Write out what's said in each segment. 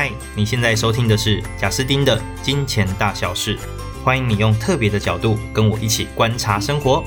嗨，你现在收听的是贾斯丁的金钱大小事，欢迎你用特别的角度跟我一起观察生活。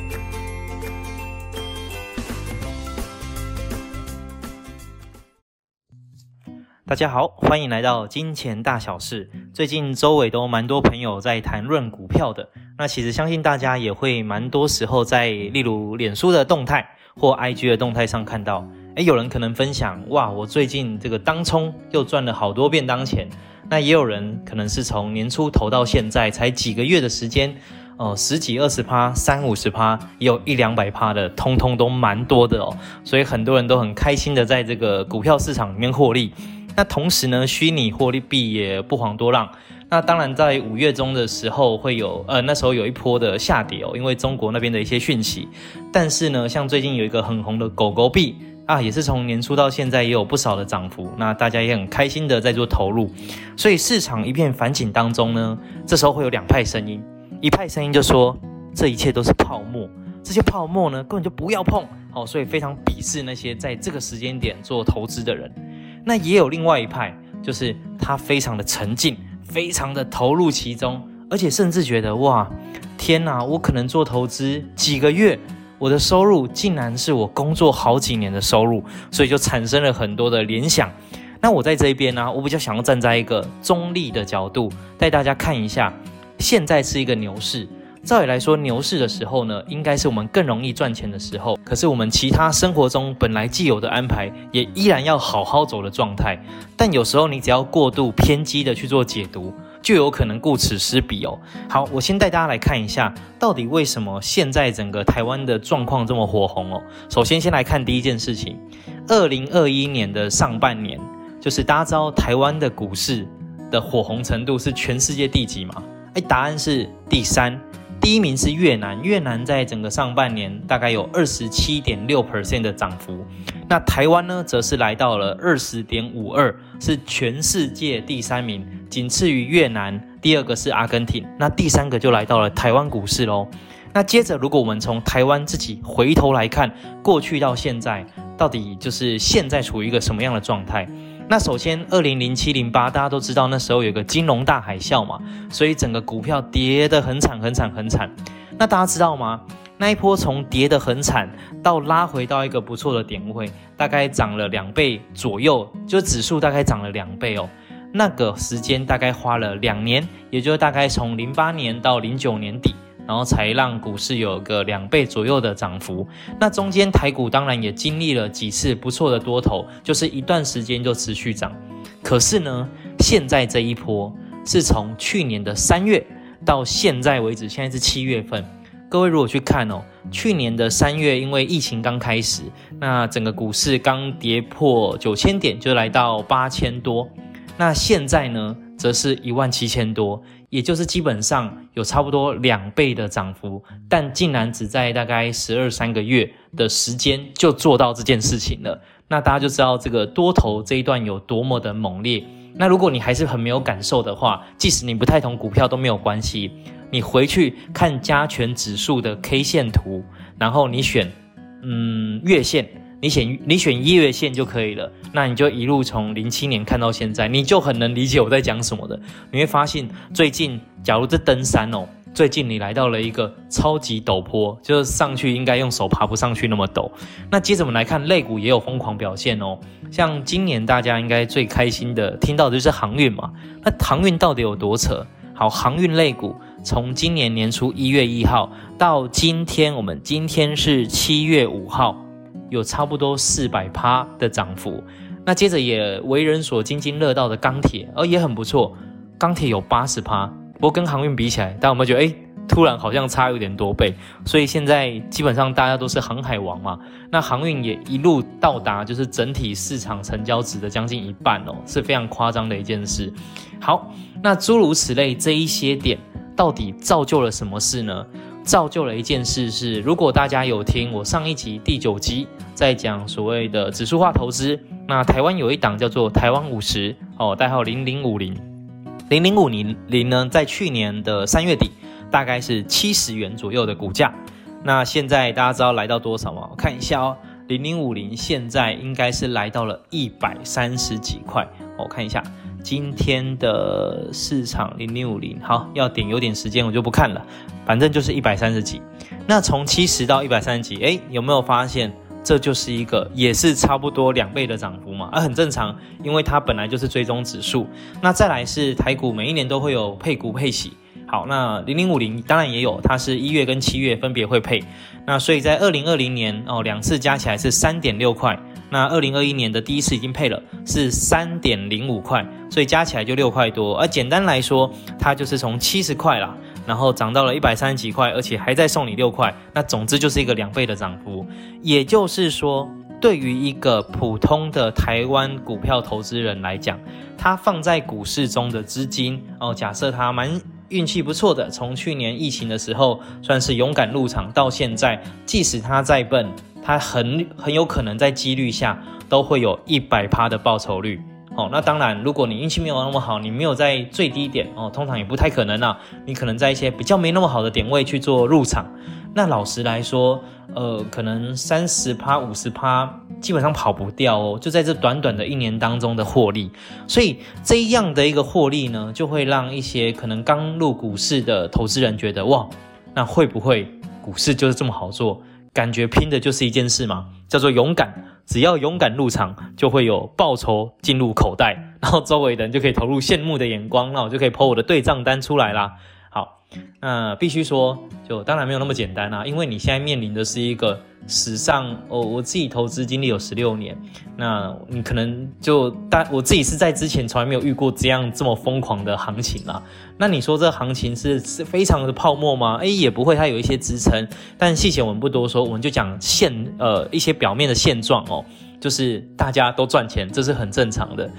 大家好，欢迎来到金钱大小事。最近周围都蛮多朋友在谈论股票的，那其实相信大家也会蛮多时候在例如脸书的动态或 IG 的动态上看到。诶，有人可能分享，哇，我最近这个当冲又赚了好多便当钱。那也有人可能是从年初投到现在才几个月的时间，哦、呃，十几二十趴、三五十趴，也有一两百趴的，通通都蛮多的哦。所以很多人都很开心的在这个股票市场里面获利。那同时呢，虚拟获利币也不遑多让。那当然，在五月中的时候会有，呃，那时候有一波的下跌哦，因为中国那边的一些讯息。但是呢，像最近有一个很红的狗狗币。啊，也是从年初到现在也有不少的涨幅，那大家也很开心的在做投入，所以市场一片反景当中呢，这时候会有两派声音，一派声音就说这一切都是泡沫，这些泡沫呢根本就不要碰，哦，所以非常鄙视那些在这个时间点做投资的人。那也有另外一派，就是他非常的沉浸，非常的投入其中，而且甚至觉得哇，天哪，我可能做投资几个月。我的收入竟然是我工作好几年的收入，所以就产生了很多的联想。那我在这边呢、我比较想要站在一个中立的角度，带大家看一下，现在是一个牛市。照理来说，牛市的时候呢，应该是我们更容易赚钱的时候。可是我们其他生活中本来既有的安排，也依然要好好走的状态。但有时候你只要过度偏激的去做解读。就有可能顾此失彼哦。好，我先带大家来看一下，到底为什么现在整个台湾的状况这么火红哦。首先，先来看第一件事情，二零二一年的上半年，就是大家知道台湾的股市的火红程度是全世界第几吗？哎，答案是第三。第一名是越南，越南在整个上半年大概有二十七点六 percent 的涨幅。那台湾呢，则是来到了二十点五二，是全世界第三名，仅次于越南，第二个是阿根廷，那第三个就来到了台湾股市喽。那接着，如果我们从台湾自己回头来看，过去到现在，到底就是现在处于一个什么样的状态？那首先，二零零七零八，大家都知道那时候有个金融大海啸嘛，所以整个股票跌得很惨很惨很惨。那大家知道吗？那一波从跌得很惨到拉回到一个不错的点位，大概涨了两倍左右，就指数大概涨了两倍哦。那个时间大概花了两年，也就大概从零八年到零九年底。然后才让股市有个两倍左右的涨幅。那中间台股当然也经历了几次不错的多头，就是一段时间就持续涨。可是呢，现在这一波是从去年的三月到现在为止，现在是七月份。各位如果去看哦，去年的三月因为疫情刚开始，那整个股市刚跌破九千点，就来到八千多。那现在呢，则是一万七千多。也就是基本上有差不多两倍的涨幅，但竟然只在大概十二三个月的时间就做到这件事情了。那大家就知道这个多头这一段有多么的猛烈。那如果你还是很没有感受的话，即使你不太懂股票都没有关系，你回去看加权指数的 K 线图，然后你选嗯月线。你选你选一月线就可以了，那你就一路从零七年看到现在，你就很能理解我在讲什么的。你会发现，最近假如这登山哦，最近你来到了一个超级陡坡，就是上去应该用手爬不上去那么陡。那接着我们来看肋骨也有疯狂表现哦，像今年大家应该最开心的听到的就是航运嘛。那航运到底有多扯？好，航运肋骨从今年年初一月一号到今天，我们今天是七月五号。有差不多四百趴的涨幅，那接着也为人所津津乐道的钢铁，而也很不错，钢铁有八十趴，不过跟航运比起来，大家有没有觉得，诶，突然好像差有点多倍，所以现在基本上大家都是航海王嘛，那航运也一路到达就是整体市场成交值的将近一半哦，是非常夸张的一件事。好，那诸如此类这一些点，到底造就了什么事呢？造就了一件事是，如果大家有听我上一集第九集在讲所谓的指数化投资，那台湾有一档叫做台湾五十哦，代号零零五零，零零五零零呢，在去年的三月底大概是七十元左右的股价，那现在大家知道来到多少吗？我看一下哦，零零五零现在应该是来到了一百三十几块，我看一下。今天的市场零零五零，好，要点有点时间，我就不看了，反正就是一百三十几。那从七十到一百三十几，诶，有没有发现这就是一个也是差不多两倍的涨幅嘛？啊，很正常，因为它本来就是追踪指数。那再来是台股，每一年都会有配股配息。好，那零零五零当然也有，它是一月跟七月分别会配。那所以在二零二零年哦，两次加起来是三点六块。那二零二一年的第一次已经配了，是三点零五块，所以加起来就六块多。而简单来说，它就是从七十块啦，然后涨到了一百三十几块，而且还在送你六块。那总之就是一个两倍的涨幅。也就是说，对于一个普通的台湾股票投资人来讲，他放在股市中的资金哦，假设他蛮。运气不错的，从去年疫情的时候算是勇敢入场，到现在，即使他再笨，他很很有可能在几率下都会有一百趴的报酬率。哦，那当然，如果你运气没有那么好，你没有在最低点哦，通常也不太可能啊。你可能在一些比较没那么好的点位去做入场。那老实来说，呃，可能三十趴、五十趴，基本上跑不掉哦。就在这短短的一年当中的获利，所以这样的一个获利呢，就会让一些可能刚入股市的投资人觉得，哇，那会不会股市就是这么好做？感觉拼的就是一件事嘛，叫做勇敢。只要勇敢入场，就会有报酬进入口袋，然后周围的人就可以投入羡慕的眼光，那我就可以 po 我的对账单出来啦。那必须说，就当然没有那么简单啦，因为你现在面临的是一个史上，哦，我自己投资经历有十六年，那你可能就大，我自己是在之前从来没有遇过这样这么疯狂的行情啦。那你说这行情是是非常的泡沫吗？诶，也不会，它有一些支撑，但细节我们不多说，我们就讲现呃一些表面的现状哦，就是大家都赚钱，这是很正常的，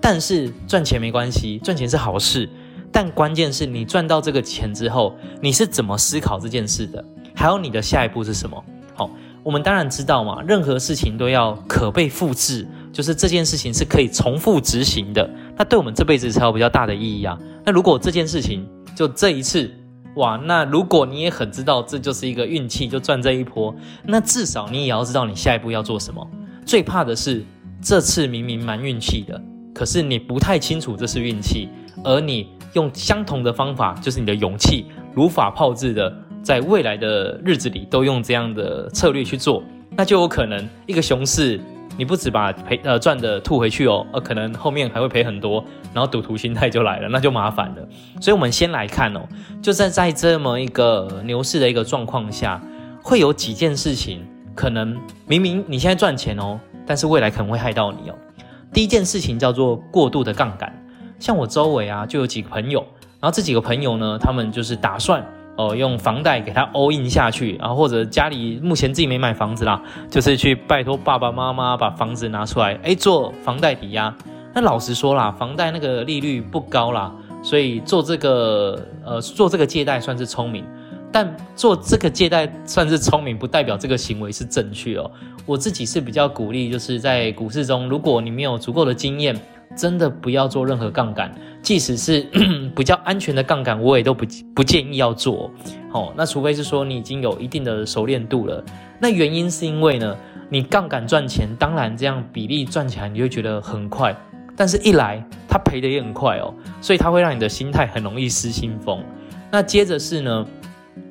但是赚钱没关系，赚钱是好事。但关键是你赚到这个钱之后，你是怎么思考这件事的？还有你的下一步是什么？好，我们当然知道嘛，任何事情都要可被复制，就是这件事情是可以重复执行的。那对我们这辈子才有比较大的意义啊。那如果这件事情就这一次，哇，那如果你也很知道这就是一个运气，就赚这一波，那至少你也要知道你下一步要做什么。最怕的是这次明明蛮运气的，可是你不太清楚这是运气，而你。用相同的方法，就是你的勇气，如法炮制的，在未来的日子里都用这样的策略去做，那就有可能一个熊市，你不只把赔呃赚的吐回去哦，呃可能后面还会赔很多，然后赌徒心态就来了，那就麻烦了。所以我们先来看哦，就在在这么一个牛市的一个状况下，会有几件事情，可能明明你现在赚钱哦，但是未来可能会害到你哦。第一件事情叫做过度的杠杆。像我周围啊，就有几个朋友，然后这几个朋友呢，他们就是打算哦、用房贷给他 all in 下去，然后或者家里目前自己没买房子啦，就是去拜托爸爸妈妈把房子拿出来，哎，做房贷抵押。那老实说啦，房贷那个利率不高啦，所以做这个呃做这个借贷算是聪明，但做这个借贷算是聪明，不代表这个行为是正确哦。我自己是比较鼓励，就是在股市中，如果你没有足够的经验。真的不要做任何杠杆，即使是 比较安全的杠杆，我也都不不建议要做。哦，那除非是说你已经有一定的熟练度了。那原因是因为呢，你杠杆赚钱，当然这样比例赚起来你会觉得很快，但是一来它赔的也很快哦，所以它会让你的心态很容易失心疯。那接着是呢，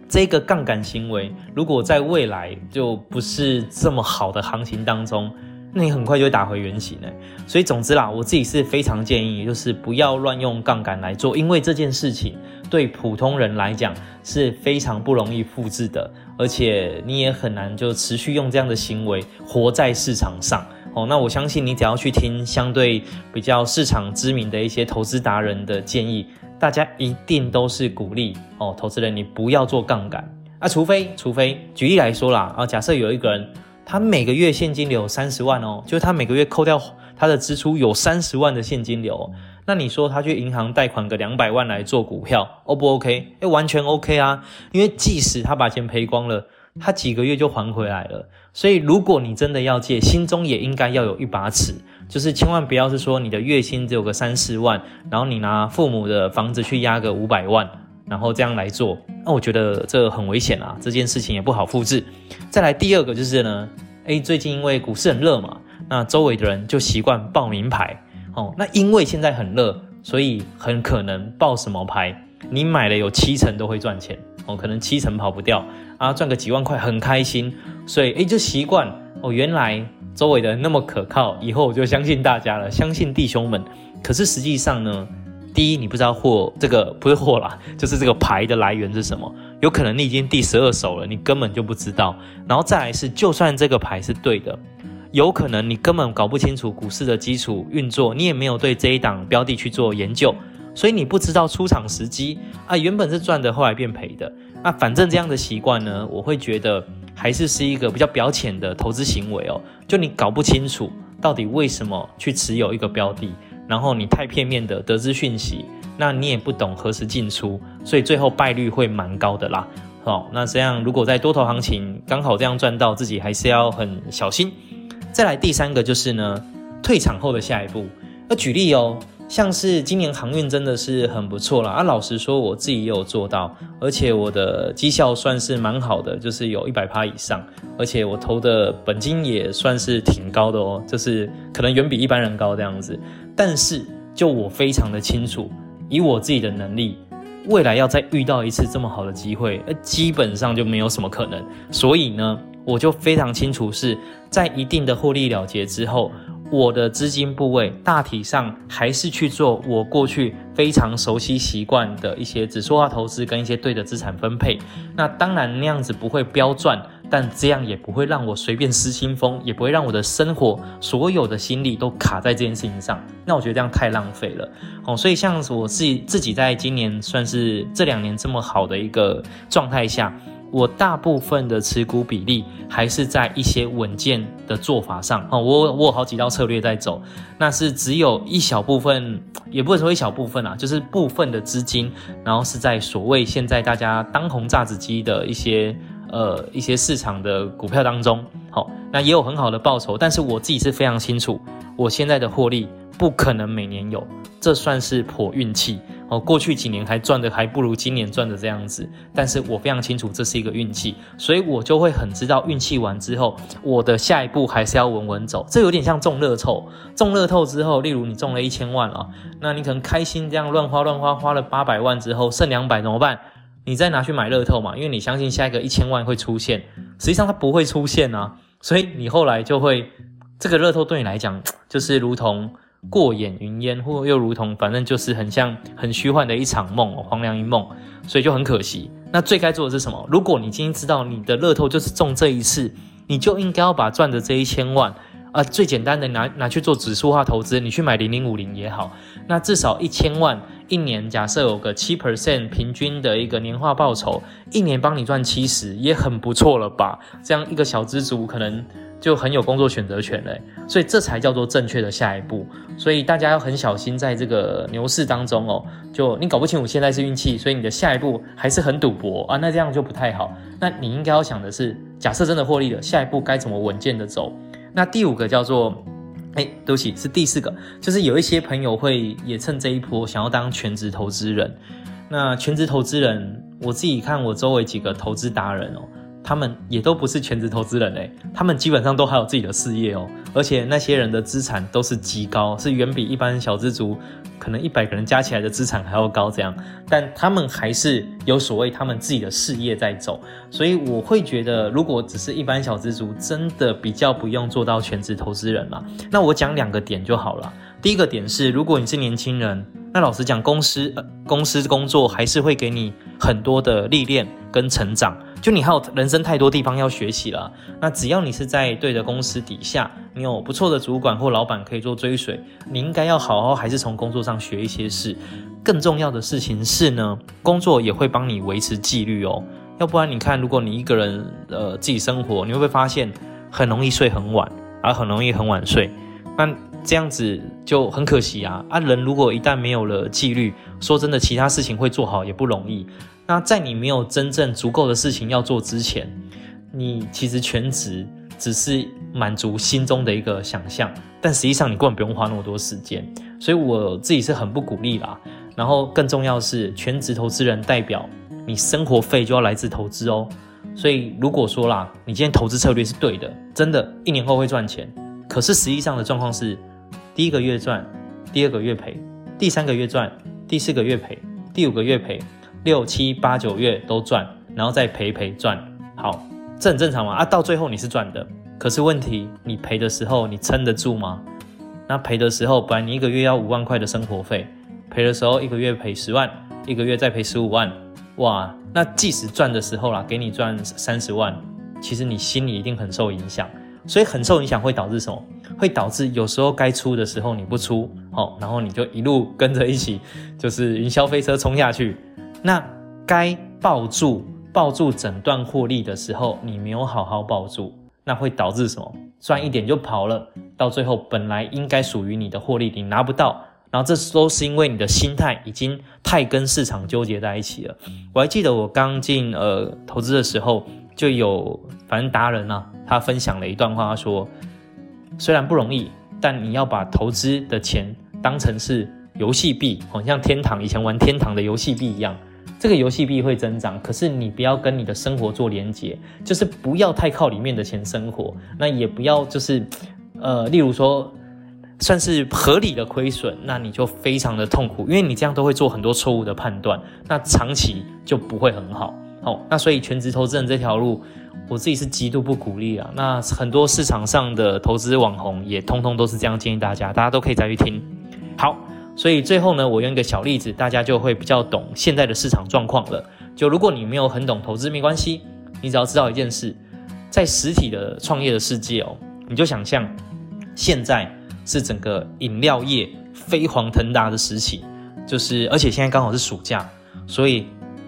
这个杠杆行为如果在未来就不是这么好的行情当中。那你很快就会打回原形哎，所以总之啦，我自己是非常建议，就是不要乱用杠杆来做，因为这件事情对普通人来讲是非常不容易复制的，而且你也很难就持续用这样的行为活在市场上哦。那我相信你只要去听相对比较市场知名的一些投资达人的建议，大家一定都是鼓励哦，投资人你不要做杠杆啊，除非除非举例来说啦啊，假设有一个人。他每个月现金流三十万哦，就是他每个月扣掉他的支出有三十万的现金流。那你说他去银行贷款个两百万来做股票，O 不 OK？诶，完全 OK 啊，因为即使他把钱赔光了，他几个月就还回来了。所以如果你真的要借，心中也应该要有一把尺，就是千万不要是说你的月薪只有个三四万，然后你拿父母的房子去压个五百万。然后这样来做，那我觉得这很危险啊，这件事情也不好复制。再来第二个就是呢，诶，最近因为股市很热嘛，那周围的人就习惯报名牌，哦，那因为现在很热，所以很可能报什么牌，你买了有七成都会赚钱哦，可能七成跑不掉啊，赚个几万块很开心，所以诶就习惯哦，原来周围的人那么可靠，以后我就相信大家了，相信弟兄们。可是实际上呢，第一你不知道货这个不是货啦，就是这个牌的来源是什么，有可能你已经第十二手了，你根本就不知道。然后再来是，就算这个牌是对的。有可能你根本搞不清楚股市的基础运作，你也没有对这一档标的去做研究，所以你不知道出场时机啊，原本是赚的，后来变赔的。那反正这样的习惯呢，我会觉得还是是一个比较表浅的投资行为哦。就你搞不清楚到底为什么去持有一个标的，然后你太片面的得知讯息，那你也不懂何时进出，所以最后败率会蛮高的啦。好，那这样如果在多头行情刚好这样赚到，自己还是要很小心。再来第三个就是呢，退场后的下一步。那举例哦，像是今年航运真的是很不错啦。啊，老实说我自己也有做到，而且我的绩效算是蛮好的，就是有一百趴以上，而且我投的本金也算是挺高的哦，就是可能远比一般人高这样子。但是就我非常的清楚，以我自己的能力，未来要再遇到一次这么好的机会，呃，基本上就没有什么可能。所以呢，我就非常清楚是。在一定的获利了结之后，我的资金部位大体上还是去做我过去非常熟悉习惯的一些指数化投资跟一些对的资产分配。那当然那样子不会飙赚，但这样也不会让我随便失心疯，也不会让我的生活所有的心力都卡在这件事情上。那我觉得这样太浪费了。哦，所以像我自己自己在今年算是这两年这么好的一个状态下。我大部分的持股比例还是在一些稳健的做法上哦，我我有好几道策略在走，那是只有一小部分，也不会说一小部分啊，就是部分的资金，然后是在所谓现在大家当红炸子鸡的一些呃一些市场的股票当中，好，那也有很好的报酬，但是我自己是非常清楚，我现在的获利不可能每年有，这算是破运气。哦，过去几年还赚的还不如今年赚的这样子，但是我非常清楚这是一个运气，所以我就会很知道运气完之后，我的下一步还是要稳稳走。这有点像中乐透，中乐透之后，例如你中了一千万啊，那你可能开心这样乱花乱花，花了八百万之后剩两百怎么办？你再拿去买乐透嘛，因为你相信下一个一千万会出现，实际上它不会出现啊，所以你后来就会这个乐透对你来讲就是如同。过眼云烟，或又如同，反正就是很像很虚幻的一场梦，黄粱一梦，所以就很可惜。那最该做的是什么？如果你今天知道你的乐透就是中这一次，你就应该要把赚的这一千万，啊、呃，最简单的拿拿去做指数化投资，你去买零零五零也好，那至少一千万一年，假设有个七 percent 平均的一个年化报酬，一年帮你赚七十，也很不错了吧？这样一个小资族可能。就很有工作选择权嘞，所以这才叫做正确的下一步。所以大家要很小心，在这个牛市当中哦，就你搞不清楚现在是运气，所以你的下一步还是很赌博啊，那这样就不太好。那你应该要想的是，假设真的获利了，下一步该怎么稳健的走？那第五个叫做，哎，对不起，是第四个，就是有一些朋友会也趁这一波想要当全职投资人。那全职投资人，我自己看我周围几个投资达人哦。他们也都不是全职投资人诶，他们基本上都还有自己的事业哦，而且那些人的资产都是极高，是远比一般小资族可能一百个人加起来的资产还要高这样，但他们还是有所谓他们自己的事业在走，所以我会觉得，如果只是一般小资族，真的比较不用做到全职投资人了。那我讲两个点就好了。第一个点是，如果你是年轻人，那老实讲，公司呃公司工作还是会给你很多的历练跟成长。就你还有人生太多地方要学习了，那只要你是在对的公司底下，你有不错的主管或老板可以做追随，你应该要好好还是从工作上学一些事。更重要的事情是呢，工作也会帮你维持纪律哦。要不然你看，如果你一个人呃自己生活，你会不会发现很容易睡很晚，而很容易很晚睡？那这样子就很可惜啊！啊，人如果一旦没有了纪律，说真的，其他事情会做好也不容易。那在你没有真正足够的事情要做之前，你其实全职只是满足心中的一个想象，但实际上你根本不用花那么多时间。所以我自己是很不鼓励啦。然后更重要是，全职投资人代表你生活费就要来自投资哦。所以如果说啦，你今天投资策略是对的，真的，一年后会赚钱。可是实际上的状况是，第一个月赚，第二个月赔，第三个月赚，第四个月赔，第五个月赔，六七八九月都赚，然后再赔赔赚，好，这很正常嘛？啊，到最后你是赚的，可是问题你赔的时候你撑得住吗？那赔的时候，本来你一个月要五万块的生活费，赔的时候一个月赔十万，一个月再赔十五万，哇，那即使赚的时候啦，给你赚三十万，其实你心里一定很受影响。所以很受影响会导致什么？会导致有时候该出的时候你不出，哦，然后你就一路跟着一起，就是云霄飞车冲下去。那该抱住抱住整段获利的时候，你没有好好抱住，那会导致什么？赚一点就跑了，到最后本来应该属于你的获利你拿不到，然后这都是因为你的心态已经太跟市场纠结在一起了。我还记得我刚进呃投资的时候。就有反正达人啊，他分享了一段话，他说：虽然不容易，但你要把投资的钱当成是游戏币，好像天堂以前玩天堂的游戏币一样。这个游戏币会增长，可是你不要跟你的生活做连结，就是不要太靠里面的钱生活，那也不要就是呃，例如说算是合理的亏损，那你就非常的痛苦，因为你这样都会做很多错误的判断，那长期就不会很好。好，那所以全职投资人这条路，我自己是极度不鼓励啊。那很多市场上的投资网红也通通都是这样建议大家，大家都可以再去听。好，所以最后呢，我用一个小例子，大家就会比较懂现在的市场状况了。就如果你没有很懂投资，没关系，你只要知道一件事，在实体的创业的世界哦，你就想象现在是整个饮料业飞黄腾达的时期，就是而且现在刚好是暑假，所以。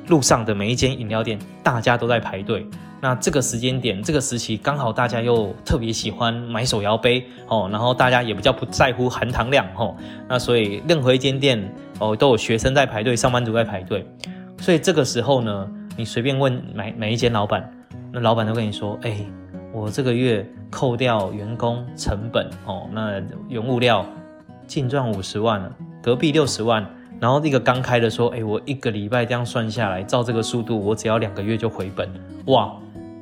路上的每一间饮料店，大家都在排队。那这个时间点，这个时期刚好大家又特别喜欢买手摇杯哦，然后大家也比较不在乎含糖量哦。那所以任何一间店哦，都有学生在排队，上班族在排队。所以这个时候呢，你随便问每每一间老板，那老板都跟你说：“哎，我这个月扣掉员工成本哦，那原物料净赚五十万了，隔壁六十万。”然后那个刚开的说，哎，我一个礼拜这样算下来，照这个速度，我只要两个月就回本。哇，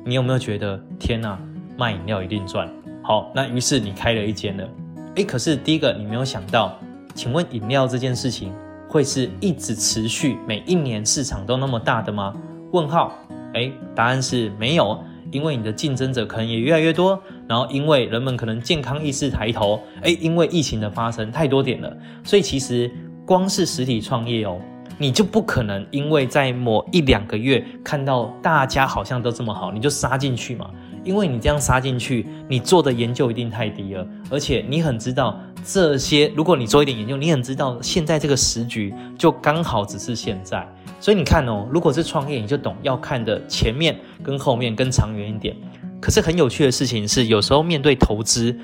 你有没有觉得天哪，卖饮料一定赚？好，那于是你开了一间了。哎，可是第一个你没有想到，请问饮料这件事情会是一直持续，每一年市场都那么大的吗？问号。哎，答案是没有，因为你的竞争者可能也越来越多，然后因为人们可能健康意识抬头，哎，因为疫情的发生太多点了，所以其实。光是实体创业哦，你就不可能因为在某一两个月看到大家好像都这么好，你就杀进去嘛？因为你这样杀进去，你做的研究一定太低了，而且你很知道这些。如果你做一点研究，你很知道现在这个时局就刚好只是现在。所以你看哦，如果是创业，你就懂要看的前面跟后面跟长远一点。可是很有趣的事情是，有时候面对投资，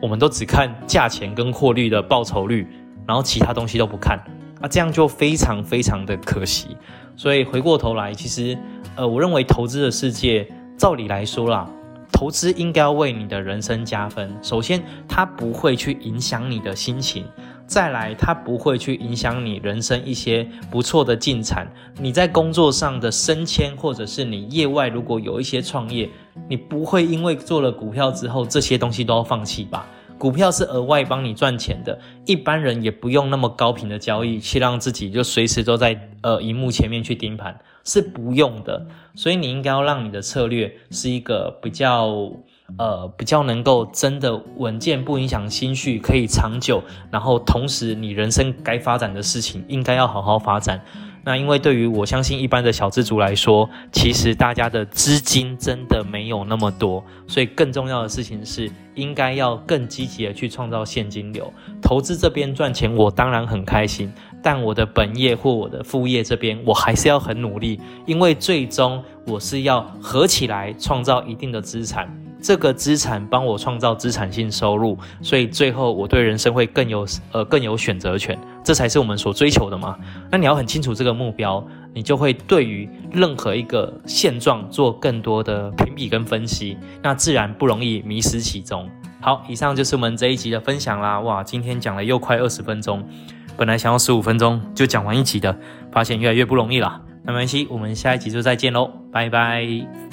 我们都只看价钱跟获利的报酬率。然后其他东西都不看啊，这样就非常非常的可惜。所以回过头来，其实呃，我认为投资的世界，照理来说啦，投资应该要为你的人生加分。首先，它不会去影响你的心情；再来，它不会去影响你人生一些不错的进展。你在工作上的升迁，或者是你业外如果有一些创业，你不会因为做了股票之后，这些东西都要放弃吧？股票是额外帮你赚钱的，一般人也不用那么高频的交易去让自己就随时都在呃荧幕前面去盯盘，是不用的。所以你应该要让你的策略是一个比较呃比较能够真的稳健，不影响心绪，可以长久。然后同时你人生该发展的事情应该要好好发展。那因为对于我相信一般的小资族来说，其实大家的资金真的没有那么多，所以更重要的事情是应该要更积极的去创造现金流。投资这边赚钱，我当然很开心，但我的本业或我的副业这边，我还是要很努力，因为最终我是要合起来创造一定的资产。这个资产帮我创造资产性收入，所以最后我对人生会更有呃更有选择权，这才是我们所追求的嘛。那你要很清楚这个目标，你就会对于任何一个现状做更多的评比跟分析，那自然不容易迷失其中。好，以上就是我们这一集的分享啦。哇，今天讲了又快二十分钟，本来想要十五分钟就讲完一集的，发现越来越不容易了。那没关系，我们下一集就再见喽，拜拜。